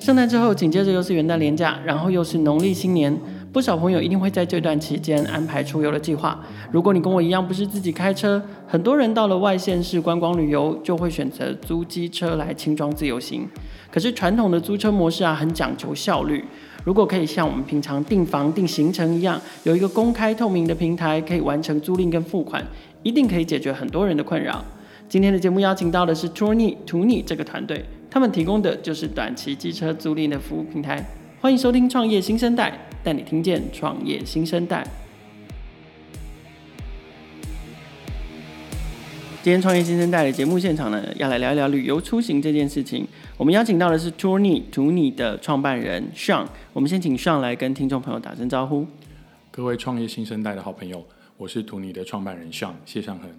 圣诞之后，紧接着又是元旦连假，然后又是农历新年，不少朋友一定会在这段期间安排出游的计划。如果你跟我一样不是自己开车，很多人到了外县市观光旅游，就会选择租机车来轻装自由行。可是传统的租车模式啊，很讲求效率。如果可以像我们平常订房订行程一样，有一个公开透明的平台，可以完成租赁跟付款，一定可以解决很多人的困扰。今天的节目邀请到的是 Tournie 图你这个团队。他们提供的就是短期机车租赁的服务平台。欢迎收听《创业新生代》，带你听见创业新生代。今天《创业新生代》的节目现场呢，要来聊一聊旅游出行这件事情。我们邀请到的是 Tournie 图你的创办人 Sean。我们先请 Sean 来跟听众朋友打声招呼。各位创业新生代的好朋友，我是图尼的创办人 Sean 谢尚恒。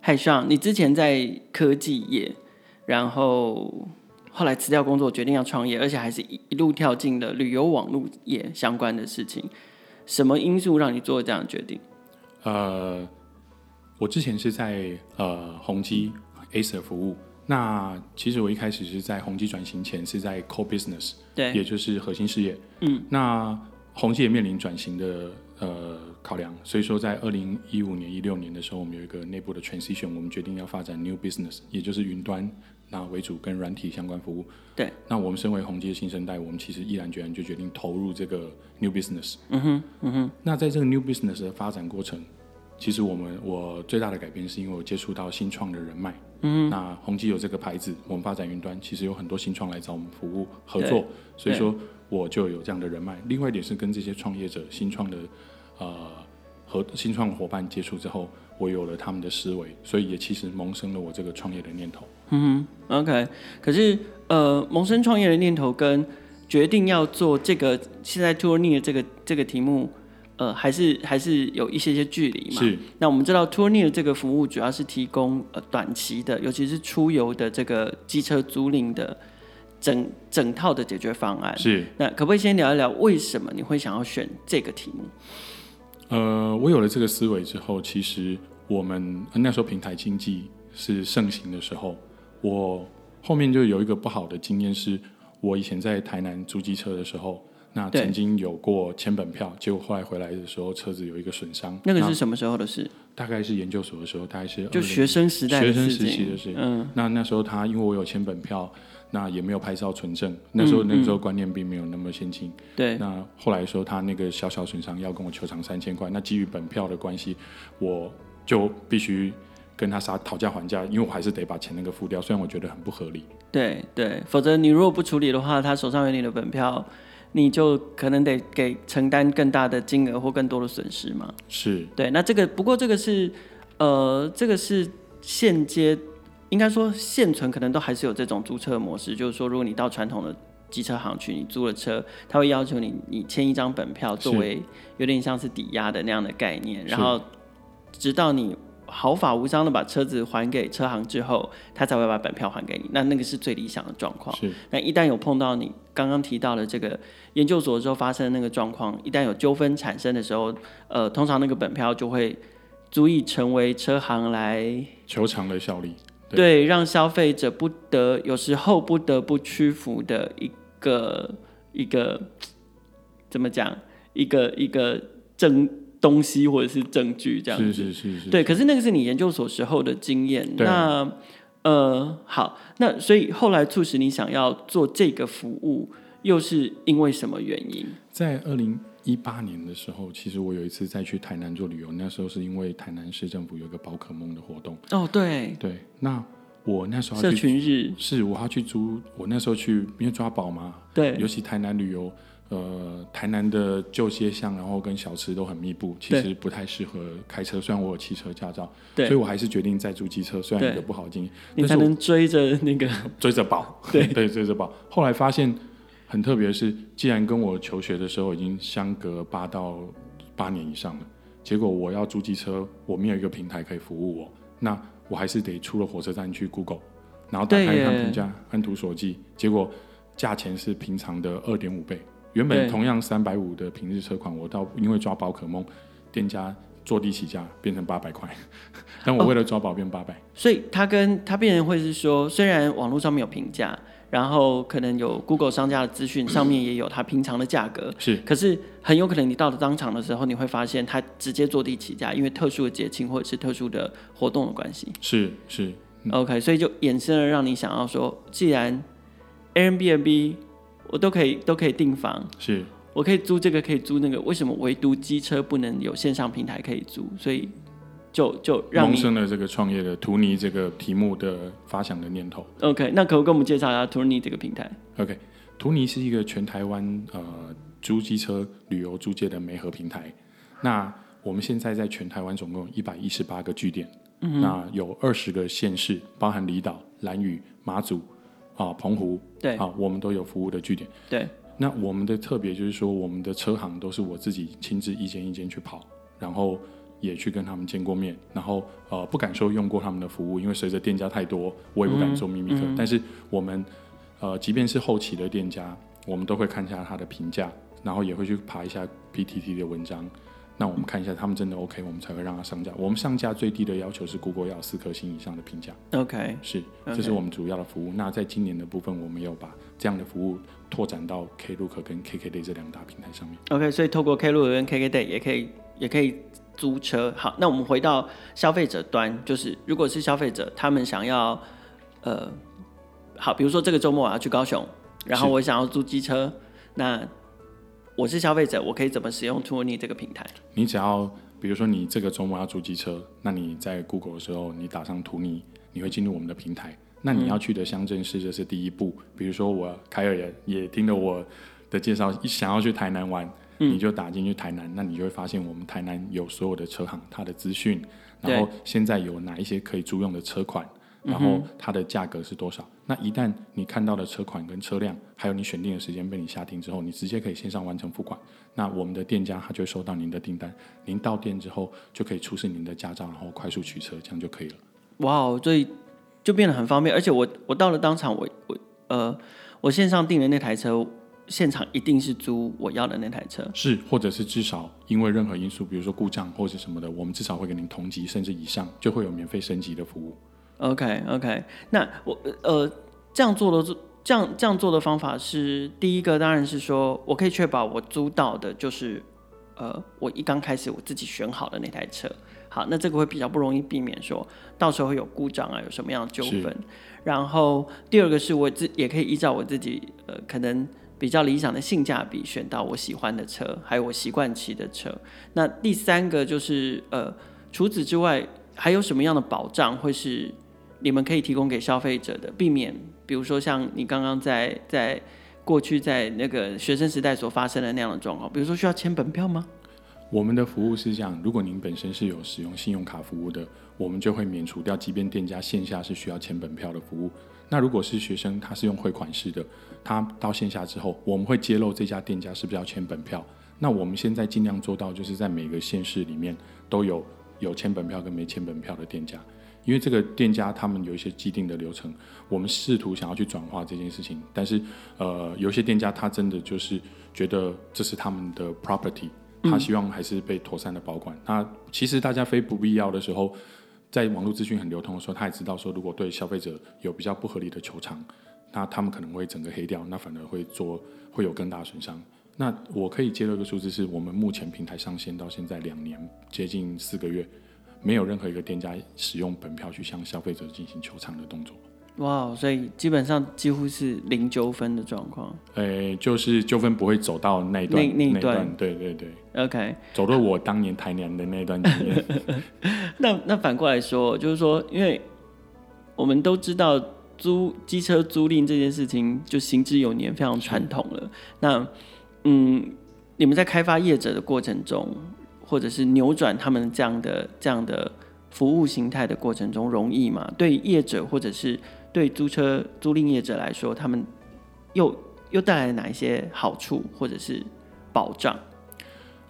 嗨，Sean，你之前在科技业，然后。后来辞掉工作，决定要创业，而且还是一一路跳进了旅游网络业相关的事情。什么因素让你做这样的决定？呃，我之前是在呃宏基 Acer 服务。那其实我一开始是在宏基转型前是在 Core Business，对，也就是核心事业。嗯，那宏基也面临转型的呃考量，所以说在二零一五年、一六年的时候，我们有一个内部的 transition，我们决定要发展 New Business，也就是云端。那为主跟软体相关服务，对。那我们身为宏基的新生代，我们其实毅然决然就决定投入这个 new business。嗯哼，嗯哼。那在这个 new business 的发展过程，其实我们我最大的改变是因为我接触到新创的人脉。嗯哼。那宏基有这个牌子，我们发展云端，其实有很多新创来找我们服务合作，所以说我就有这样的人脉。另外一点是跟这些创业者、新创的呃和新创伙伴接触之后。我有了他们的思维，所以也其实萌生了我这个创业的念头。嗯哼，OK。可是，呃，萌生创业的念头跟决定要做这个现在 Tournee 的这个这个题目，呃，还是还是有一些些距离嘛。是。那我们知道 Tournee 的这个服务主要是提供呃短期的，尤其是出游的这个机车租赁的整整套的解决方案。是。那可不可以先聊一聊为什么你会想要选这个题目？呃，我有了这个思维之后，其实我们那时候平台经济是盛行的时候，我后面就有一个不好的经验，是我以前在台南租机车的时候，那曾经有过签本票，结果后来回来的时候车子有一个损伤。那个是什么时候的事？大概是研究所的时候，大概是就学生时代学生时期的事。嗯，那那时候他因为我有签本票。那也没有拍照存证，那时候那个时候观念并没有那么先进。对、嗯。那后来说他那个小小损伤要跟我求偿三千块，那基于本票的关系，我就必须跟他杀讨价还价，因为我还是得把钱那个付掉，虽然我觉得很不合理。对对，否则你如果不处理的话，他手上有你的本票，你就可能得给承担更大的金额或更多的损失嘛。是。对，那这个不过这个是呃，这个是现阶。应该说，现存可能都还是有这种租车模式，就是说，如果你到传统的机车行去，你租了车，他会要求你你签一张本票，作为有点像是抵押的那样的概念，然后直到你毫发无伤的把车子还给车行之后，他才会把本票还给你。那那个是最理想的状况。是。那一旦有碰到你刚刚提到的这个研究所的时候发生的那个状况，一旦有纠纷产生的时候，呃，通常那个本票就会足以成为车行来求偿的效力。对，让消费者不得有时候不得不屈服的一个一个怎么讲？一个一个证东西或者是证据这样子。是是是是。对，可是那个是你研究所时候的经验。那呃，好，那所以后来促使你想要做这个服务，又是因为什么原因？在二零。一八年的时候，其实我有一次再去台南做旅游，那时候是因为台南市政府有一个宝可梦的活动。哦，对对，那我那时候社群日是我要去租，我那时候去因为抓宝嘛，对，尤其台南旅游，呃，台南的旧街巷，然后跟小吃都很密布，其实不太适合开车。虽然我有汽车驾照，对，所以我还是决定再租机车，虽然有不好经验，你才能追着那个 追着宝，对 对，追着宝。后来发现。很特别的是，既然跟我求学的时候已经相隔八到八年以上了，结果我要租机车，我没有一个平台可以服务我，那我还是得出了火车站去 Google，然后打开一看评价，按图索骥，结果价钱是平常的二点五倍。原本同样三百五的平日车款，我到因为抓宝可梦，店家坐地起价变成八百块，但我为了抓宝变八百。所以他跟他变成会是说，虽然网络上面有评价。然后可能有 Google 商家的资讯，上面也有它平常的价格。是，可是很有可能你到了当场的时候，你会发现它直接坐地起价，因为特殊的节庆或者是特殊的活动的关系。是是、嗯、，OK，所以就衍生了让你想要说，既然 Airbnb 我都可以都可以订房，是我可以租这个可以租那个，为什么唯独机车不能有线上平台可以租？所以。就就让萌生了这个创业的图尼这个题目的发想的念头。OK，那可不可以跟我们介绍一下图尼这个平台？OK，图尼是一个全台湾呃租机车旅游租借的媒合平台。那我们现在在全台湾总共一百一十八个据点，嗯、那有二十个县市，包含离岛、兰屿、马祖啊、澎湖，对啊，我们都有服务的据点。对，那我们的特别就是说，我们的车行都是我自己亲自一间一间去跑，然后。也去跟他们见过面，然后呃不敢说用过他们的服务，因为随着店家太多，我也不敢说秘密客。嗯嗯、但是我们呃即便是后期的店家，我们都会看一下他的评价，然后也会去爬一下 PTT 的文章。那我们看一下他们真的 OK，我们才会让他上架。我们上架最低的要求是 Google 要四颗星以上的评价。OK，是，这是我们主要的服务。那在今年的部分，我们有把这样的服务拓展到 Klook 跟 KKday 这两大平台上面。OK，所以透过 Klook 跟 KKday 也可以，也可以。租车好，那我们回到消费者端，就是如果是消费者，他们想要，呃，好，比如说这个周末我要去高雄，然后我想要租机车，那我是消费者，我可以怎么使用 Tourny 这个平台？你只要，比如说你这个周末要租机车，那你在 Google 的时候，你打上 Tourny，你会进入我们的平台。那你要去的乡镇市，这是第一步。嗯、比如说我凯尔也也听了我的介绍，想要去台南玩。你就打进去台南，嗯，那你就会发现我们台南有所有的车行，它的资讯，然后现在有哪一些可以租用的车款，然后它的价格是多少，嗯。那一旦你看到的车款跟车辆，还有你选定的时间被你下定之后，你直接可以线上完成付款。那我们的店家他就会收到您的订单，您到店之后就可以出示您的驾照，然后快速取车，这样就可以了。哇哦，所以就变得很方便，而且我我到了当场，我我呃我线上订的那台车。现场一定是租我要的那台车，是，或者是至少因为任何因素，比如说故障或者什么的，我们至少会给您同级甚至以上，就会有免费升级的服务。OK OK，那我呃这样做的这样这样做的方法是第一个，当然是说我可以确保我租到的就是呃我一刚开始我自己选好的那台车。好，那这个会比较不容易避免说到时候会有故障啊，有什么样的纠纷。然后第二个是我自也可以依照我自己呃可能。比较理想的性价比，选到我喜欢的车，还有我习惯骑的车。那第三个就是，呃，除此之外，还有什么样的保障会是你们可以提供给消费者的，避免比如说像你刚刚在在过去在那个学生时代所发生的那样的状况，比如说需要签本票吗？我们的服务是这样，如果您本身是有使用信用卡服务的，我们就会免除掉，即便店家线下是需要签本票的服务。那如果是学生，他是用汇款式的，他到线下之后，我们会揭露这家店家是不是要签本票。那我们现在尽量做到，就是在每个县市里面都有有签本票跟没签本票的店家，因为这个店家他们有一些既定的流程，我们试图想要去转化这件事情，但是呃，有些店家他真的就是觉得这是他们的 property。他希望还是被妥善的保管。那其实大家非不必要的时候，在网络资讯很流通的时候，他也知道说，如果对消费者有比较不合理的求偿，那他们可能会整个黑掉，那反而会做会有更大的损伤。那我可以揭露一个数字，是我们目前平台上线到现在两年，接近四个月，没有任何一个店家使用本票去向消费者进行求偿的动作。哇、所以基本上几乎是零纠纷的状况。诶、欸，就是纠纷不会走到那一段那，那一段，对对对。OK，走到我当年台南的那一段经验。那那反过来说，就是说，因为我们都知道租机车租赁这件事情就行之有年，非常传统了。那嗯，你们在开发业者的过程中，或者是扭转他们这样的这样的服务形态的过程中，容易吗？对业者或者是？对租车租赁业者来说，他们又又带来哪一些好处或者是保障？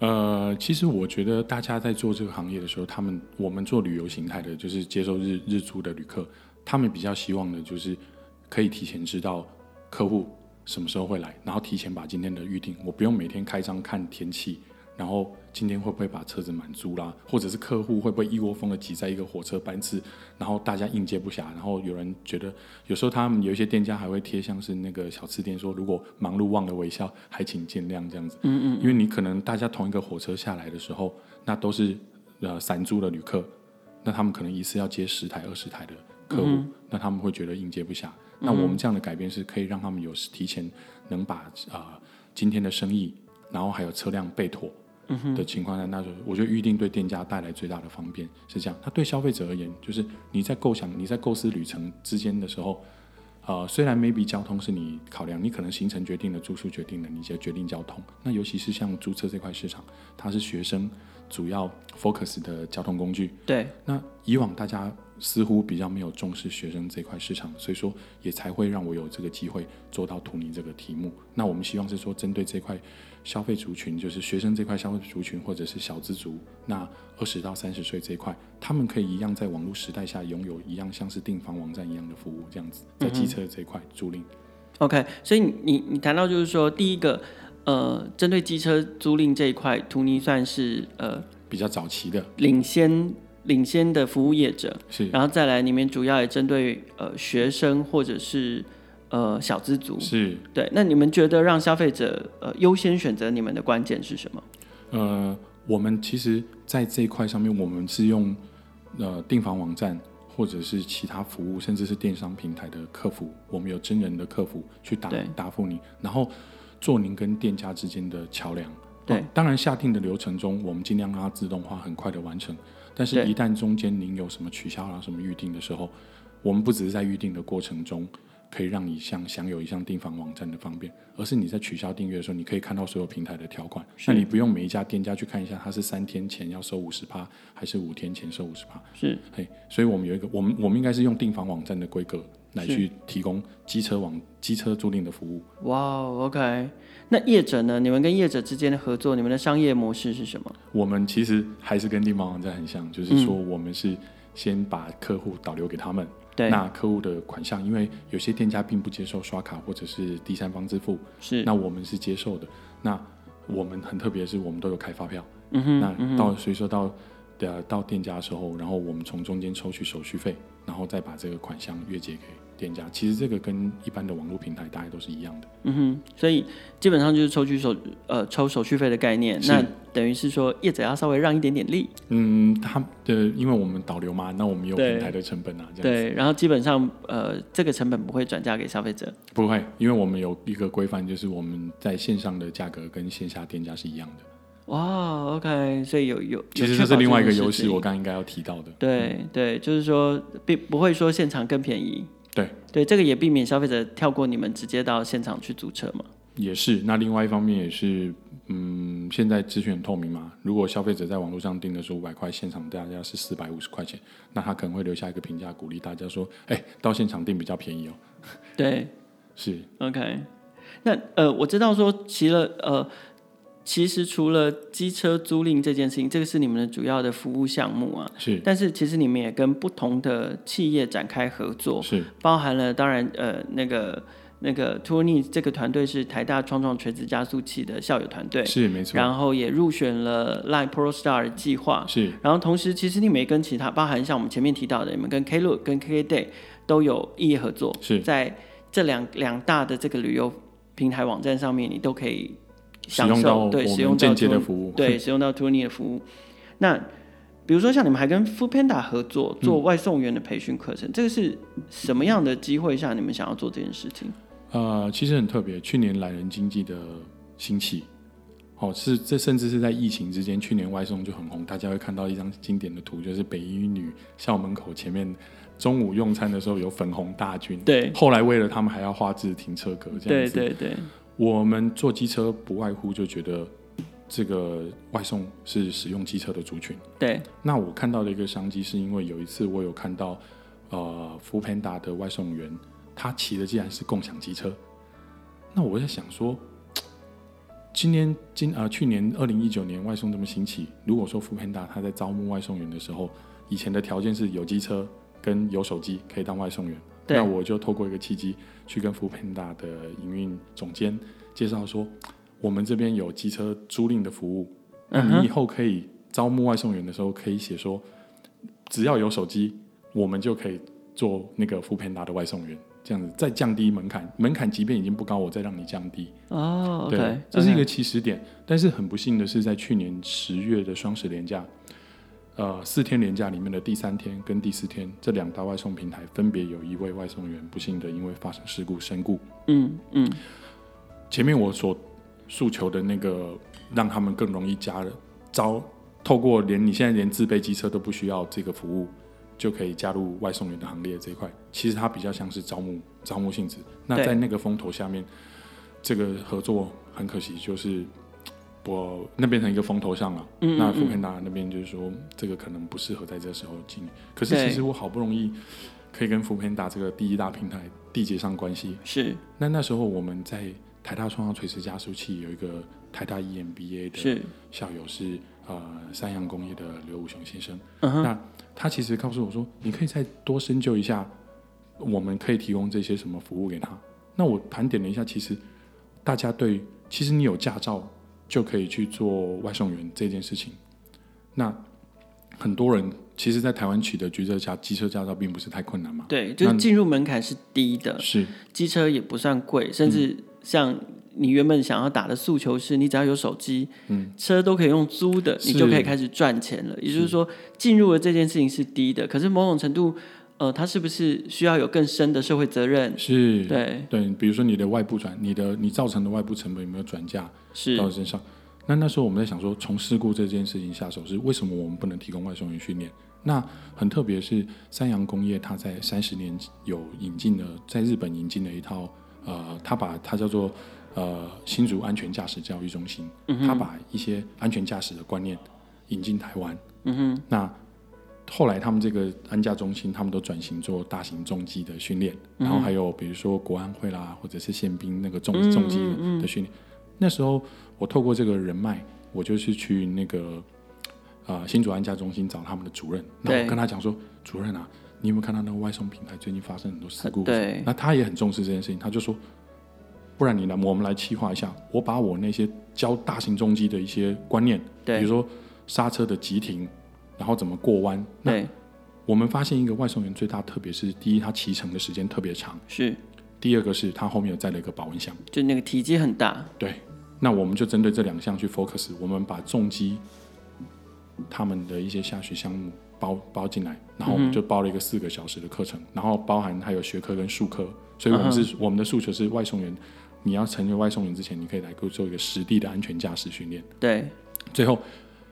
呃，其实我觉得大家在做这个行业的时候，他们我们做旅游形态的，就是接受日日租的旅客，他们比较希望的就是可以提前知道客户什么时候会来，然后提前把今天的预定，我不用每天开张看天气，然后今天会不会把车子满租啦，或者是客户会不会一窝蜂的挤在一个火车班次，然后大家应接不暇，然后有人觉得有时候他们有一些店家还会贴像是那个小吃店说，如果忙碌忘了微笑，还请见谅这样子。嗯嗯。因为你可能大家同一个火车下来的时候，那都是呃散租的旅客，那他们可能一次要接十台二十台的客户，嗯、那他们会觉得应接不暇。嗯、那我们这样的改变是可以让他们有提前能把啊、呃、今天的生意，然后还有车辆备妥。的情况下，那就我觉得预定对店家带来最大的方便是这样。它对消费者而言，就是你在构想、你在构思旅程之间的时候，呃，虽然 maybe 交通是你考量，你可能行程决定了，住宿决定了，你就决定交通。那尤其是像租车这块市场，它是学生主要 focus 的交通工具。对。那以往大家似乎比较没有重视学生这块市场，所以说也才会让我有这个机会做到图尼这个题目。那我们希望是说针对这块。消费族群就是学生这块消费族群，或者是小资族，那二十到三十岁这一块，他们可以一样在网络时代下拥有一样像是订房网站一样的服务，这样子在机车这一块租赁。OK，所以你你谈到就是说，第一个，呃，针对机车租赁这一块，图尼算是呃比较早期的领先领先的服务业者，是，然后再来里面主要也针对呃学生或者是。呃，小资族是对。那你们觉得让消费者呃优先选择你们的关键是什么？呃，我们其实在这一块上面，我们是用呃订房网站或者是其他服务，甚至是电商平台的客服，我们有真人的客服去答答复你，然后做您跟店家之间的桥梁。对、呃，当然下定的流程中，我们尽量让它自动化，很快的完成。但是，一旦中间您有什么取消啊、什么预定的时候，我们不只是在预定的过程中。可以让你像享有一项订房网站的方便，而是你在取消订阅的时候，你可以看到所有平台的条款。那你不用每一家店家去看一下，它是三天前要收五十趴，还是五天前收五十趴？是，嘿，所以我们有一个，我们我们应该是用订房网站的规格来去提供机车网机车租赁的服务。哇、wow，OK。那业者呢？你们跟业者之间的合作，你们的商业模式是什么？我们其实还是跟订房网站很像，就是说我们是先把客户导流给他们。对，那客户的款项，因为有些店家并不接受刷卡或者是第三方支付，是，那我们是接受的。那我们很特别的是，我们都有开发票。嗯哼，那到所以说到的到店家的时候，然后我们从中间抽取手续费，然后再把这个款项月结给。店家其实这个跟一般的网络平台大概都是一样的。嗯哼，所以基本上就是抽取手呃抽手续费的概念。那等于是说业者要稍微让一点点力。嗯，他的因为我们导流嘛，那我们有平台的成本啊，这样子。对，然后基本上呃这个成本不会转嫁给消费者。不会，因为我们有一个规范，就是我们在线上的价格跟线下店家是一样的。哇，OK，所以有有，其实这是另外一个优势，我刚刚应该要提到的。对、嗯、对，就是说并不会说现场更便宜。对对，这个也避免消费者跳过你们，直接到现场去租车嘛。也是，那另外一方面也是，嗯，现在资讯很透明嘛。如果消费者在网络上订的是五百块，现场大家是四百五十块钱，那他可能会留下一个评价，鼓励大家说：“哎，到现场订比较便宜哦。”对，是 OK。那呃，我知道说，其了呃。其实除了机车租赁这件事情，这个是你们的主要的服务项目啊。是。但是其实你们也跟不同的企业展开合作，是。包含了当然呃那个那个 Tourneys 这个团队是台大创创垂直加速器的校友团队，是没错。然后也入选了 Line Pro Star 计划，是。然后同时其实你们也跟其他包含像我们前面提到的，你们跟 Klook 跟 KKday 都有异业合作，是在这两两大的这个旅游平台网站上面，你都可以。使用到对使用到间接的服务，对 使用到 Tourneys 的服务。那比如说像你们还跟 Foodpanda 合作做外送员的培训课程，嗯，这个是什么样的机会下你们想要做这件事情？呃，其实很特别，去年懒人经济的兴起，哦，是这甚至是在疫情之间，去年外送就很红，大家会看到一张经典的图，就是北一女校门口前面中午用餐的时候有粉红大军，对，后来为了他们还要画置停车格，这样子，对对对。我们做机车不外乎就觉得这个外送是使用机车的族群。对。那我看到的一个商机，是因为有一次我有看到，呃，Foodpanda 的外送员，他骑的竟然是共享机车。那我在想说，今年今啊、呃、去年二零一九年外送这么兴起，如果说 Foodpanda 他在招募外送员的时候，以前的条件是有机车跟有手机可以当外送员。那我就透过一个契机，去跟 Foodpanda 的营运总监介绍说，我们这边有机车租赁的服务，那你以后可以招募外送员的时候，可以写说，只要有手机，我们就可以做那个 foodpanda 的外送员，这样子再降低门槛，门槛即便已经不高，我再让你降低。哦，oh, 对，这是一个起始点。但是很不幸的是，在去年十月的双十连假。呃，四天连假里面的第三天跟第四天，这两大外送平台分别有一位外送员不幸的因为发生事故身故。嗯嗯。前面我所诉求的那个，让他们更容易加了招，透过连你现在连自备机车都不需要这个服务，就可以加入外送员的行列这一块，其实它比较像是招募招募性质。那在那个风头下面，对这个合作很可惜就是。我那变成一个风头上了，嗯嗯嗯，那 foodpanda 那边就是说，这个可能不适合在这时候进。可是其实我好不容易可以跟 foodpanda 这个第一大平台缔结上关系。是。那那时候我们在台大创造垂直加速器有一个台大 EMBA 的校友是，是呃三洋工业的刘武雄先生。嗯、哼那他其实告诉我说，你可以再多深究一下，我们可以提供这些什么服务给他。那我盘点了一下，其实大家对，其实你有驾照。就可以去做外送员这件事情。那很多人其实，在台湾取得机车驾机车驾照并不是太困难嘛。对，就是进入门槛是低的，是机车也不算贵，甚至像你原本想要打的诉求是，你只要有手机，嗯，车都可以用租的，你就可以开始赚钱了。也就是说，进入了这件事情是低的，可是某种程度。呃，它是不是需要有更深的社会责任？是，对对，比如说你的外部转，你的你造成的外部成本有没有转嫁到身上？那那时候我们在想说，从事故这件事情下手，是为什么我们不能提供外送员训练？那很特别是三洋工业，它在三十年有引进了，在日本引进了一套，呃，它把它叫做呃新竹安全驾驶教育中心，他、把一些安全驾驶的观念引进台湾。嗯哼，那。后来他们这个安驾中心，他们都转型做大型重机的训练，嗯、然后还有比如说国安会啦，或者是宪兵那个重重机的训练。那时候我透过这个人脉，我就是去那个啊、呃、新竹安驾中心找他们的主任，那我跟他讲说：“主任啊，你有没有看到那个外送平台最近发生很多事故？”对，那他也很重视这件事情，他就说：“不然你来，我们来企划一下，我把我那些教大型重机的一些观念，对比如说刹车的急停。”然后怎么过弯？对，我们发现一个外送员最大特别是，第一，他骑乘的时间特别长，是；第二个是他后面有载了一个保温箱，就那个体积很大。对，那我们就针对这两项去 focus，我们把重机他们的一些下学项目包包进来，然后我们就包了一个四个小时的课程，嗯、然后包含还有学科跟术科，所以我们是、我们的诉求是外送员，你要成为外送员之前，你可以来给我做一个实地的安全驾驶训练。对，最后。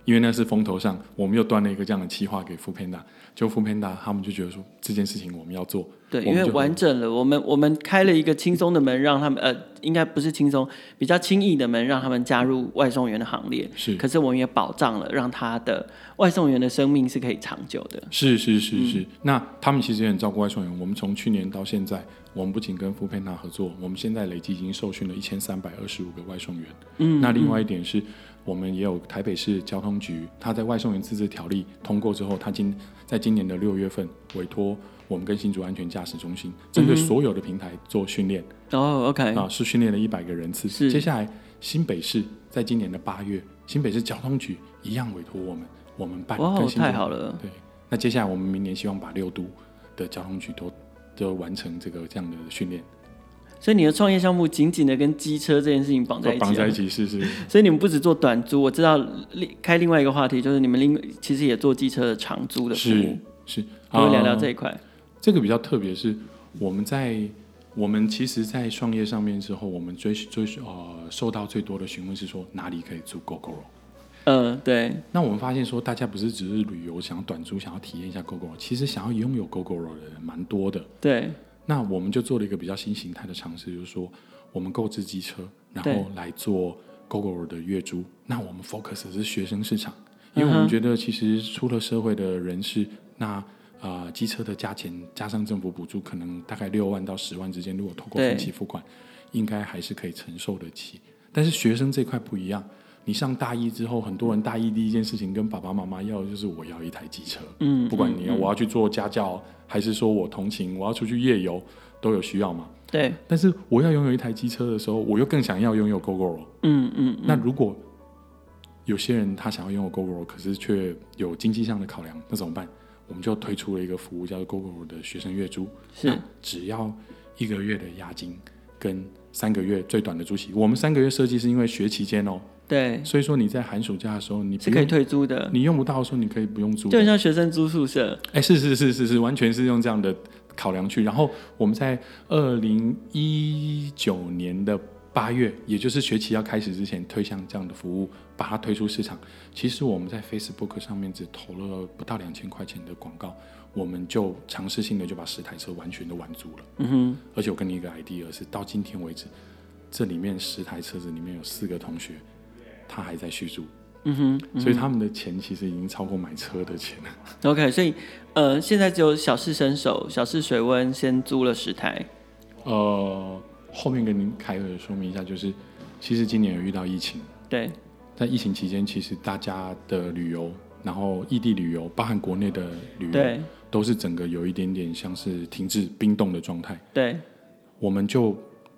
因为那是风头上，我们又端了一个这样的企划给 foodpanda，就 foodpanda 他们就觉得说，这件事情我们要做，对，因为完整了，我们我们开了一个轻松的门，让他们呃，应该不是轻松，比较轻易的门，让他们加入外送员的行列。是，可是我们也保障了，让他的外送员的生命是可以长久的。是是是是，嗯、那他们其实也很照顾外送员。我们从去年到现在，我们不仅跟 foodpanda 合作，我们现在累计已经受训了一千三百二十五个外送员。嗯，那另外一点是。嗯我们也有台北市交通局，他在外送员自治条例通过之后，他今在今年的六月份委托我们跟新竹安全驾驶中心，针对所有的平台做训练。哦，OK，啊，是训练了一百个人次。是，接下来新北市在今年的八月，新北市交通局一样委托我们，我们办。哦，太好了。对，那接下来我们明年希望把六都的交通局都都完成这个这样的训练。所以你的创业项目紧紧的跟机车这件事情绑在一起，绑在一起是是。所以你们不止做短租，我知道另开另外一个话题，就是你们另其实也做机车的长租的服务。是，是，我们聊聊这一块。这个比较特别，是我们在我们其实，在创业上面之后，我们追追呃受到最多的询问是说哪里可以租 Gogoro。嗯、呃，对。那我们发现说，大家不是只是旅游想要短租，想要体验一下 Gogoro，其实想要拥有 Gogoro 的人蛮多的。对。那我们就做了一个比较新形态的尝试，就是说，我们购置机车，然后来做 Gogoro 的月租。那我们 focus 的是学生市场，因为我们觉得其实出了社会的人士，那啊、呃、机车的价钱加上政府补助，可能大概六万到十万之间，如果透过分期付款，对应该还是可以承受得起。但是学生这块不一样。你上大一之后，很多人大一第一件事情跟爸爸妈妈要的就是我要一台机车，嗯，不管你要我要去做家教，还是说我同情，我要出去夜游，都有需要嘛。对。但是我要拥有一台机车的时候，我又更想要拥有 Gogoro。嗯嗯。那如果有些人他想要拥有 Gogoro，可是却有经济上的考量，那怎么办？我们就推出了一个服务，叫做 Gogoro 的学生月租，是只要一个月的押金跟三个月最短的租期。我们三个月设计是因为学期间哦，对，所以说你在寒暑假的时候你是可以退租的，你用不到的时候你可以不用租，就很像学生租宿舍。哎，是是是是是，完全是用这样的考量去。然后我们在二零一九年的。八月，也就是学期要开始之前，推向这样的服务，把它推出市场。其实我们在 Facebook 上面只投了不到两千块钱的广告，我们就尝试性的就把十台车完全都完租了。嗯哼。而且我跟你一个 idea 是，到今天为止，这里面十台车子里面有四个同学，他还在续租。嗯哼。嗯哼。所以他们的钱其实已经超过买车的钱了。OK，所以呃，现在只有小试身手，小试水温，先租了十台。呃。后面跟您凯尔说明一下，就是其实今年有遇到疫情，对，在疫情期间，其实大家的旅游，然后异地旅游，包含国内的旅游，对，都是整个有一点点像是停滞冰冻的状态。对，我们就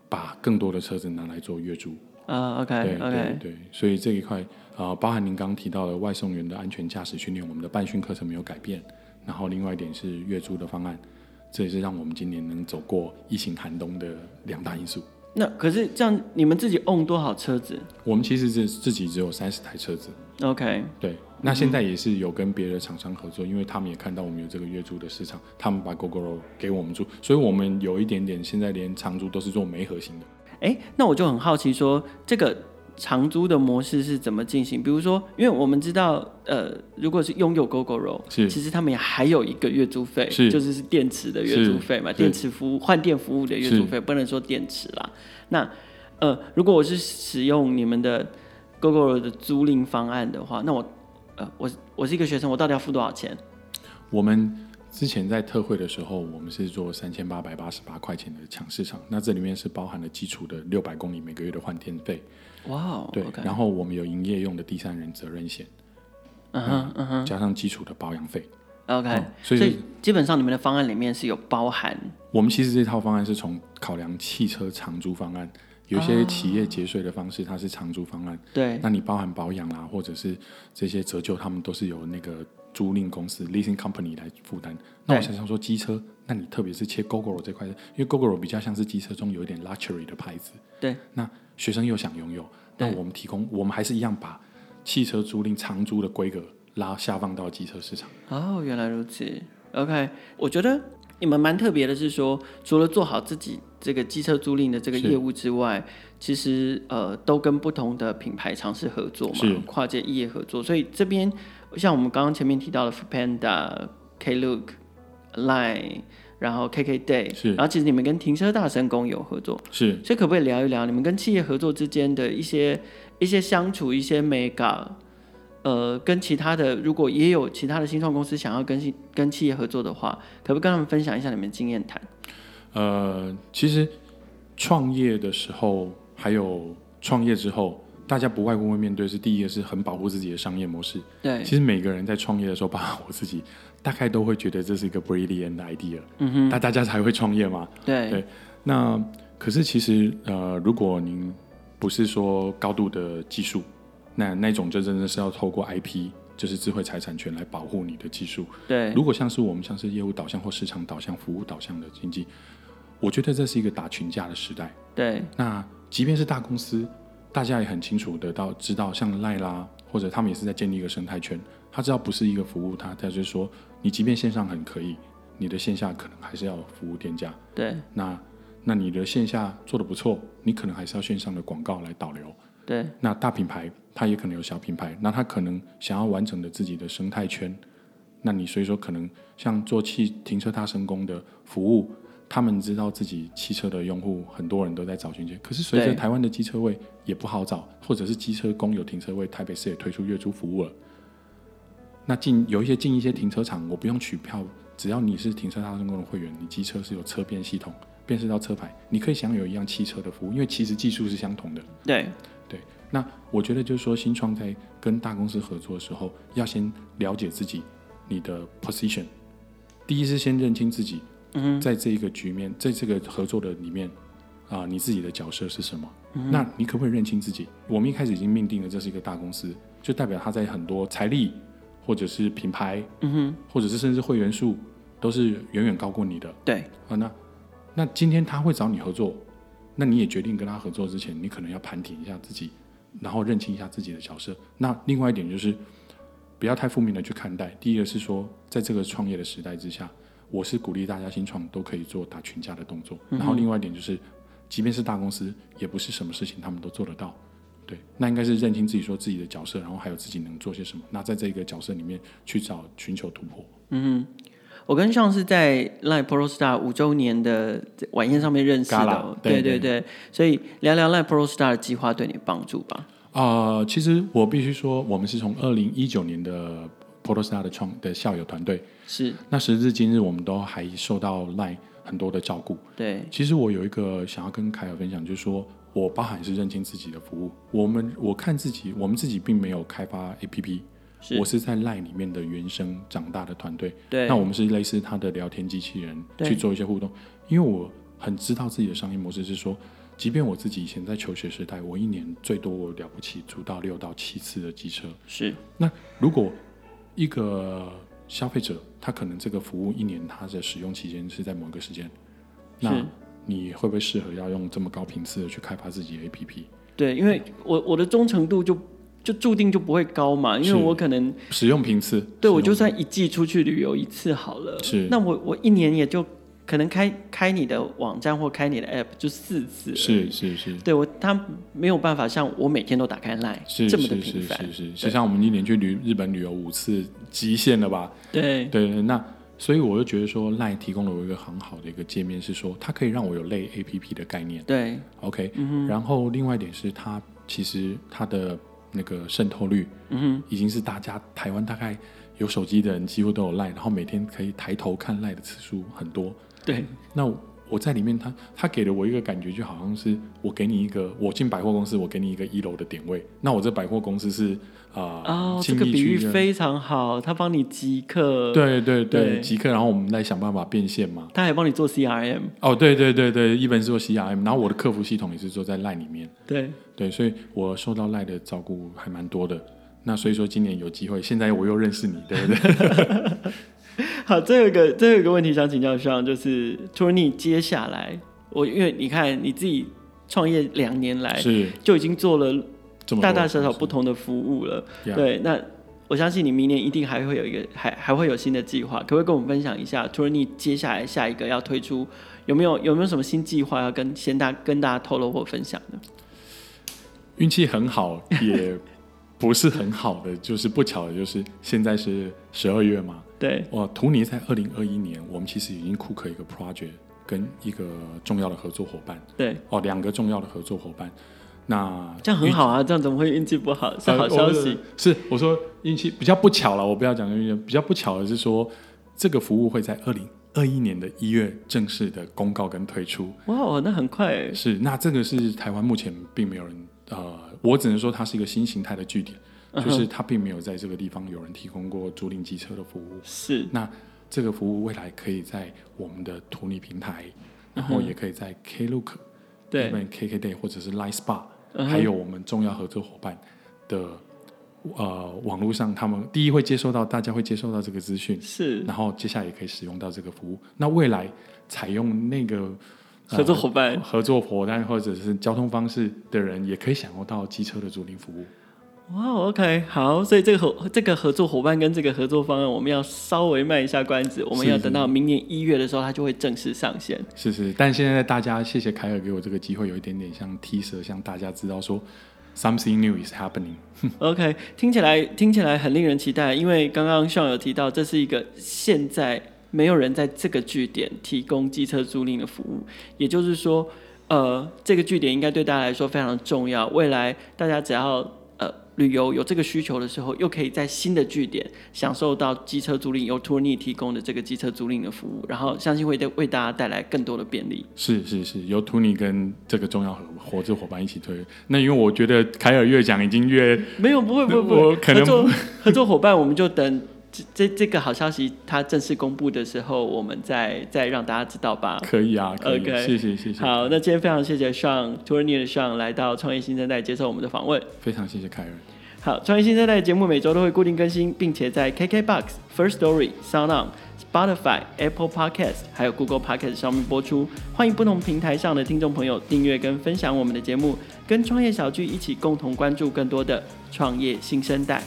把更多的车子拿来做月租啊。Uh, OK，对 OK，对，对，所以这一块啊、呃，包含您刚刚提到的外送员的安全驾驶训练，我们的办训课程没有改变。然后另外一点是月租的方案。这也是让我们今年能走过疫情寒冬的两大因素。那可是这样，你们自己 own 多少车子？我们其实是自己只有三十台车子。OK，对。那现在也是有跟别的厂商合作，因为他们也看到我们有这个月租的市场，他们把 Gogoro 给我们租，所以我们有一点点现在连长租都是做媒合型的。哎，那我就很好奇说这个。长租的模式是怎么进行？比如说，因为我们知道，呃，如果是拥有 Gogoro，其实他们也还有一个月租费，就是是电池的月租费嘛，电池服务换电服务的月租费，不能说电池啦。那，呃，如果我是使用你们的 Gogoro 的租赁方案的话，那我，呃，我我是一个学生，我到底要付多少钱？我们。之前在特惠的时候，我们是做三千八百八十八块钱的抢市场，那这里面是包含了基础的六百公里每个月的换电费。哇 Wow, 对，okay. 然后我们有营业用的第三人责任险，嗯哼嗯哼，加上基础的保养费。OK，、嗯、所以，所以基本上你们的方案里面是有包含。我们其实这套方案是从考量汽车长租方案，有些企业节税的方式它是长租方案，啊、对，那你包含保养啦，或者是这些折旧，他们都是有那个。租赁公司 leasing company 来负担。那我想想说机车，那你特别是切 Gogoro 这块，因为 Gogoro 比较像是机车中有一点 luxury 的牌子。对。那学生又想拥有，那我们提供，我们还是一样把汽车租赁长租的规格拉下放到机车市场。哦，原来如此。OK，我觉得你们蛮特别的是说，除了做好自己这个机车租赁的这个业务之外，其实呃都跟不同的品牌尝试合作嘛，跨界异业合作，所以这边。像我们刚刚前面提到的 Foodpanda、Klook、Line，然后 KKday，是，然后其实你们跟停车大神工有合作，是，所以可不可以聊一聊你们跟企业合作之间的一些一些相处一些美感？呃，跟其他的如果也有其他的新创公司想要跟跟企业合作的话，可不可以跟他们分享一下你们经验谈？呃，其实创业的时候还有创业之后。大家不外乎会面对是第一个是很保护自己的商业模式。对，其实每个人在创业的时候，包括我自己，大概都会觉得这是一个 brilliant idea。嗯哼，大大家才会创业嘛。对对。那可是其实呃，如果您不是说高度的技术，那那种就真的是要透过 IP，就是智慧财产权来保护你的技术。对。如果像是我们像是业务导向或市场导向、服务导向的经济，我觉得这是一个打群架的时代。对。那即便是大公司。大家也很清楚得到知道，像赖拉或者他们也是在建立一个生态圈。他知道不是一个服务，他他就是说，你即便线上很可以，你的线下可能还是要服务店家。对。那那你的线下做的不错，你可能还是要线上的广告来导流。对。那大品牌它也可能有小品牌，那它可能想要完整的自己的生态圈。那你所以说可能像做汽停车大升工的服务。他们知道自己汽车的用户很多人都在找寻街，可是随着台湾的机车位也不好找，或者是机车公有停车位，台北市也推出月租服务了。那进有一些进一些停车场，我不用取票，只要你是停车大升工的会员，你机车是有车辨系统辨识到车牌，你可以享有一样汽车的服务，因为其实技术是相同的。对对，那我觉得就是说，新创在跟大公司合作的时候，要先了解自己你的 position，第一是先认清自己。在这一个局面，在这个合作的里面，啊，你自己的角色是什么？嗯、那你可不可以认清自己？我们一开始已经命定了这是一个大公司，就代表他在很多财力或者是品牌，嗯哼，或者是甚至会员数都是远远高过你的。对，啊，那那今天他会找你合作，那你也决定跟他合作之前，你可能要盘点一下自己，然后认清一下自己的角色。那另外一点就是。不要太负面的去看待。第一个是说，在这个创业的时代之下，我是鼓励大家新创都可以做打群架的动作。嗯、然后另外一点就是，即便是大公司，也不是什么事情他们都做得到。对，那应该是认清自己说自己的角色，然后还有自己能做些什么。那在这个角色里面去找寻求突破。嗯，我跟上是在 Line ProStar 五周年的晚宴上面认识的。对对对，所以聊聊 Line ProStar 的计划对你帮助吧。啊、呃，其实我必须说，我们是从二零一九年的 ProStar 的创的校友团队，是那时至今日，我们都还受到 Line 很多的照顾。对，其实我有一个想要跟凯尔分享，就是说我包含是认清自己的服务。我们我看自己，我们自己并没有开发 APP，是我是在 Line 里面的原生长大的团队。对，那我们是类似他的聊天机器人去做一些互动，因为我很知道自己的商业模式是说。即便我自己以前在求学时代，我一年最多我了不起租到六到七次的机车。是。那如果一个消费者他可能这个服务一年他的使用期间是在某个时间，那你会不会适合要用这么高频次的去开发自己的 APP？对，因为我我的忠诚度就就注定就不会高嘛，因为我可能使用频次，对我就算一季出去旅游一次好了，是。那我我一年也就。可能开开你的网站或开你的 app 就四次，是是是，对我他没有办法像我每天都打开 line 是这么的频繁，是是是，就像我们一年去旅日本旅游五次，极限了吧？对。对，那所以我就觉得说 line 提供了我一个很好的一个界面，是说它可以让我有类 app 的概念，对，OK，嗯，然后另外一点是它其实它的那个渗透率，嗯，已经是大家台湾大概有手机的人几乎都有 line，然后每天可以抬头看 line 的次数很多。对，那我在里面他，他他给了我一个感觉，就好像是我给你一个，我进百货公司，我给你一个一楼的点位。那我这百货公司是啊，呃、哦，这个比喻非常好，他帮你即刻，对对对，即刻，然后我们来想办法变现嘛。他还帮你做 CRM，哦，对对对对，一般是做 CRM，然后我的客服系统也是做在 Line 里面，对对，所以我受到 Line 的照顾还蛮多的。那所以说今年有机会，现在我又认识你，对不对？好，最后一个最后一个问题想请教上，就是托尼接下来，我因为你看你自己创业两年来，是就已经做了大大小小不同的服务了，对，那我相信你明年一定还会有一个还还会有新的计划，可不可以跟我们分享一下托尼接下来下一个要推出有没有有没有什么新计划要跟先大跟大家透露或分享的？运气很好，也不是很好的，就是不巧的就是现在是十二月嘛。对，哇图尼在二零二一年，我们其实已经库克一个 project 跟一个重要的合作伙伴。对，哦，两个重要的合作伙伴。那这样很好啊，这样怎么会运气不好？是好消息。呃、是我说运气比较不巧了，我不要讲运气，比较不巧的是说这个服务会在二零二一年的一月正式的公告跟推出。哇哦，那很快。是，那这个是台湾目前并没有人，呃，我只能说它是一个新形态的据点。就是它并没有在这个地方有人提供过租赁机车的服务。是。那这个服务未来可以在我们的图尼平台，然后也可以在 Klook、对，KKday 或者是 Line Spa，还有我们重要合作伙伴的呃网络上，他们第一会接收到，大家会接收到这个资讯。是。然后接下来也可以使用到这个服务。那未来采用那个合作伙伴、合作伙伴或者是交通方式的人，也可以享用到机车的租赁服务。哇、wow，OK，好，所以这个合这个合作伙伴跟这个合作方案，我们要稍微卖一下关子，我们要等到明年一月的时候，它就会正式上线。是是，但现在大家谢谢凯尔给我这个机会，有一点点像 teaser，像大家知道说 something new is happening。OK，听起来听起来很令人期待，因为刚刚 Sean 有提到，这是一个现在没有人在这个据点提供机车租赁的服务，也就是说，呃，这个据点应该对大家来说非常重要，未来大家只要。旅游有这个需求的时候，又可以在新的据点享受到机车租赁由 Tournie 提供的这个机车租赁的服务，然后相信会为大家带来更多的便利。是是是，由 Tournie 跟这个重要合合作伙伴一起推。那因为我觉得凯尔越讲已经越没有不会不会不会，可能合作合作伙伴我们就等这这这个好消息它正式公布的时候，我们再再让大家知道吧。可以啊，可以。OK，谢谢谢谢。好，那今天非常谢谢 Sean Tourney 的 Sean 来到创业新生代接受我们的访问。非常谢谢凯瑞。好，创业新生代节目每周都会固定更新，并且在 KKBOX、First Story、SoundOn、Spotify、Apple Podcast 还有 Google Podcast 上面播出。欢迎不同平台上的听众朋友订阅跟分享我们的节目，跟创业小聚一起共同关注更多的创业新生代。